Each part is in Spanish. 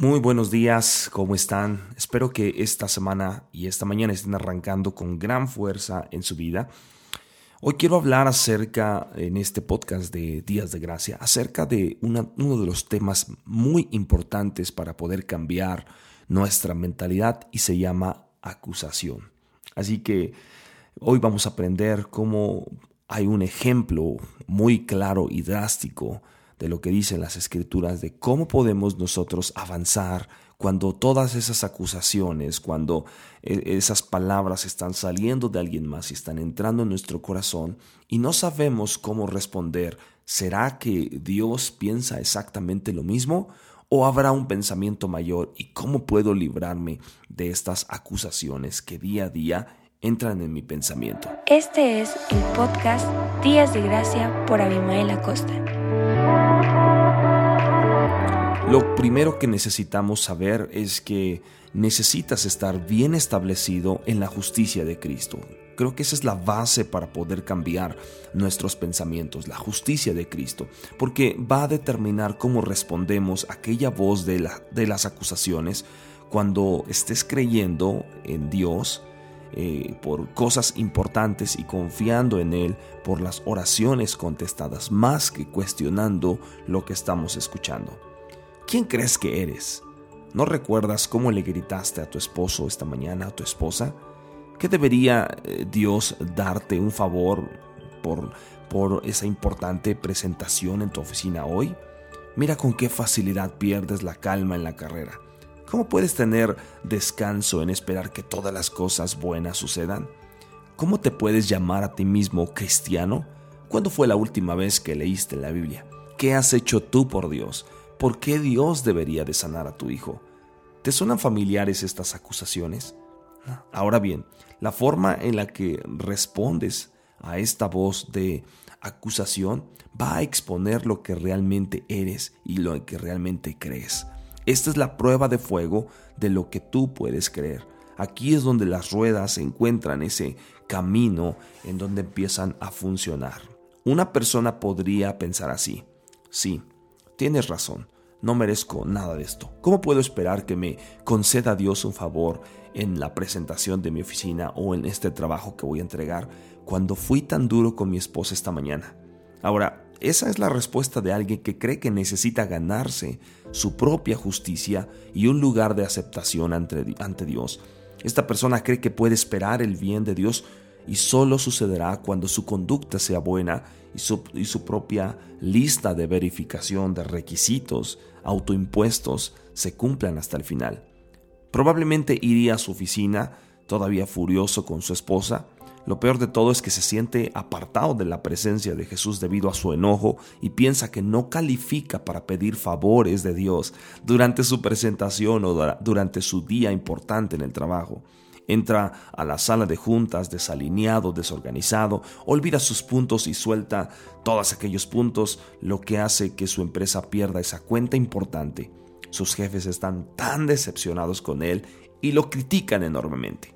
Muy buenos días, ¿cómo están? Espero que esta semana y esta mañana estén arrancando con gran fuerza en su vida. Hoy quiero hablar acerca, en este podcast de Días de Gracia, acerca de uno de los temas muy importantes para poder cambiar nuestra mentalidad y se llama acusación. Así que hoy vamos a aprender cómo hay un ejemplo muy claro y drástico de lo que dicen las escrituras, de cómo podemos nosotros avanzar cuando todas esas acusaciones, cuando eh, esas palabras están saliendo de alguien más y están entrando en nuestro corazón y no sabemos cómo responder. ¿Será que Dios piensa exactamente lo mismo? ¿O habrá un pensamiento mayor? ¿Y cómo puedo librarme de estas acusaciones que día a día entran en mi pensamiento? Este es el podcast Días de Gracia por Abimael Acosta. Lo primero que necesitamos saber es que necesitas estar bien establecido en la justicia de Cristo. Creo que esa es la base para poder cambiar nuestros pensamientos, la justicia de Cristo, porque va a determinar cómo respondemos a aquella voz de, las acusaciones cuando estés creyendo en Dios, eh, por cosas importantes y confiando en Él por las oraciones contestadas, más que cuestionando lo que estamos escuchando. ¿Quién crees que eres? ¿No recuerdas cómo le gritaste a tu esposo esta mañana, a tu esposa? ¿Qué debería eh, Dios darte un favor por, por esa importante presentación en tu oficina hoy? Mira con qué facilidad pierdes la calma en la carrera. ¿Cómo puedes tener descanso en esperar que todas las cosas buenas sucedan? ¿Cómo te puedes llamar a ti mismo cristiano? ¿Cuándo fue la última vez que leíste la Biblia? ¿Qué has hecho tú por Dios? ¿Por qué Dios debería de sanar a tu hijo? ¿Te suenan familiares estas acusaciones? Ahora bien, la forma en la que respondes a esta voz de acusación va a exponer lo que realmente eres y lo que realmente crees. Esta es la prueba de fuego de lo que tú puedes creer. Aquí es donde las ruedas encuentran ese camino en donde empiezan a funcionar. Una persona podría pensar así, sí, tienes razón, no merezco nada de esto. ¿Cómo puedo esperar que me conceda Dios un favor en la presentación de mi oficina o en este trabajo que voy a entregar cuando fui tan duro con mi esposa esta mañana? Ahora, esa es la respuesta de alguien que cree que necesita ganarse su propia justicia y un lugar de aceptación ante, ante Dios. Esta persona cree que puede esperar el bien de Dios y solo sucederá cuando su conducta sea buena y su, y su propia lista de verificación de requisitos autoimpuestos se cumplan hasta el final. Probablemente iría a su oficina, todavía furioso con su esposa, lo peor de todo es que se siente apartado de la presencia de Jesús debido a su enojo y piensa que no califica para pedir favores de Dios durante su presentación o durante su día importante en el trabajo. Entra a la sala de juntas desalineado, desorganizado, olvida sus puntos y suelta todos aquellos puntos, lo que hace que su empresa pierda esa cuenta importante. Sus jefes están tan decepcionados con él y lo critican enormemente.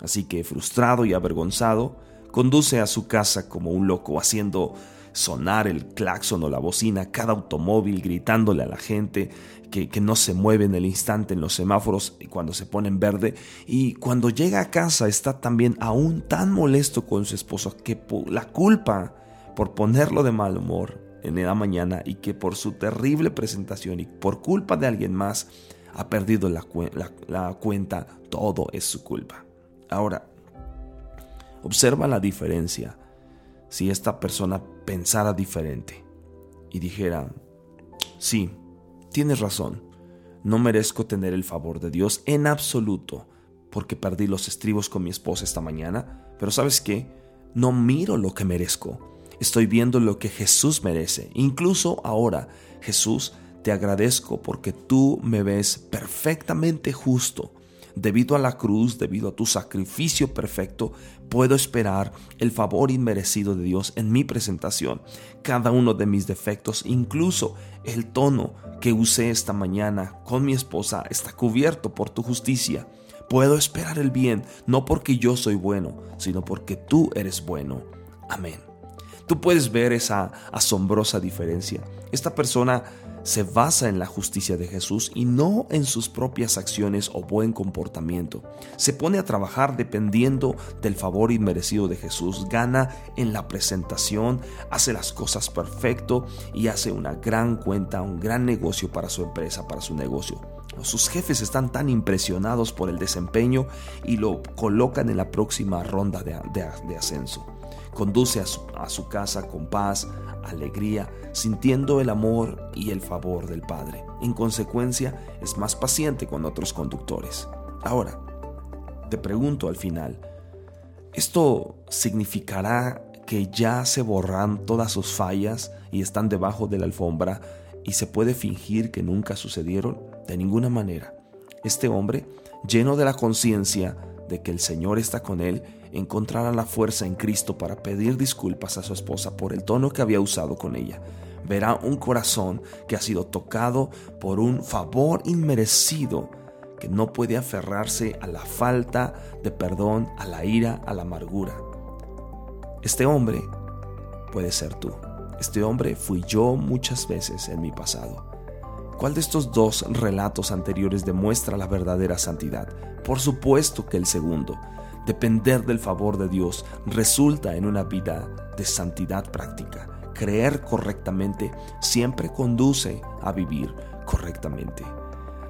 Así que, frustrado y avergonzado, conduce a su casa como un loco, haciendo sonar el claxon o la bocina, cada automóvil, gritándole a la gente que, que, no se mueve en el instante en los semáforos cuando se pone en verde. Y cuando llega a casa está también aún tan molesto con su esposo que la culpa por ponerlo de mal humor en la mañana y que por su terrible presentación y por culpa de alguien más ha perdido la cuenta, todo es su culpa. Ahora, observa la diferencia si esta persona pensara diferente y dijera, sí, tienes razón, no merezco tener el favor de Dios en absoluto porque perdí los estribos con mi esposa esta mañana, pero sabes qué, no miro lo que merezco, estoy viendo lo que Jesús merece. Incluso ahora, Jesús, te agradezco porque tú me ves perfectamente justo Debido a la cruz, debido a tu sacrificio perfecto, puedo esperar el favor inmerecido de Dios en mi presentación. Cada uno de mis defectos, incluso el tono que usé esta mañana con mi esposa, está cubierto por tu justicia. Puedo esperar el bien, no porque yo soy bueno, sino porque tú eres bueno. Amén. Tú puedes ver esa asombrosa diferencia. Esta persona se basa en la justicia de Jesús y no en sus propias acciones o buen comportamiento. Se pone a trabajar dependiendo del favor inmerecido de Jesús, gana en la presentación, hace las cosas perfecto y hace una gran cuenta, un gran negocio para su empresa, para su negocio. Sus jefes están tan impresionados por el desempeño y lo colocan en la próxima ronda de, ascenso. Conduce a su casa con paz, alegría, sintiendo el amor y el favor del Padre. En consecuencia, es más paciente con otros conductores. Ahora, te pregunto al final, ¿esto significará que ya se borran todas sus fallas y están debajo de la alfombra y se puede fingir que nunca sucedieron? De ninguna manera. Este hombre, lleno de la conciencia de que el Señor está con él, encontrará la fuerza en Cristo para pedir disculpas a su esposa por el tono que había usado con ella. Verá un corazón que ha sido tocado por un favor inmerecido que no puede aferrarse a la falta de perdón, a la ira, a la amargura. Este hombre puede ser tú. Este hombre fui yo muchas veces en mi pasado. ¿Cuál de estos dos relatos anteriores demuestra la verdadera santidad? Por supuesto que el segundo. Depender del favor de Dios resulta en una vida de santidad práctica. Creer correctamente siempre conduce a vivir correctamente.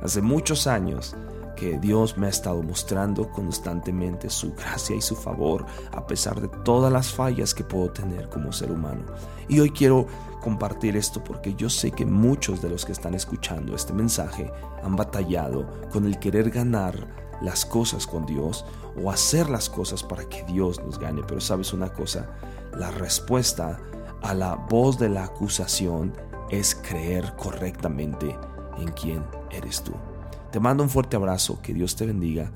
Hace muchos años que Dios me ha estado mostrando constantemente su gracia y su favor a pesar de todas las fallas que puedo tener como ser humano. Y hoy quiero compartir esto porque yo sé que muchos de los que están escuchando este mensaje han batallado con el querer ganar las cosas con Dios o hacer las cosas para que Dios nos gane. Pero sabes una cosa, la respuesta a la voz de la acusación es creer correctamente en quién eres tú. Te mando un fuerte abrazo, que Dios te bendiga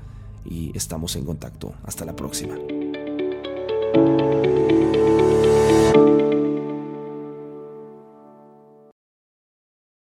y estamos en contacto. Hasta la próxima.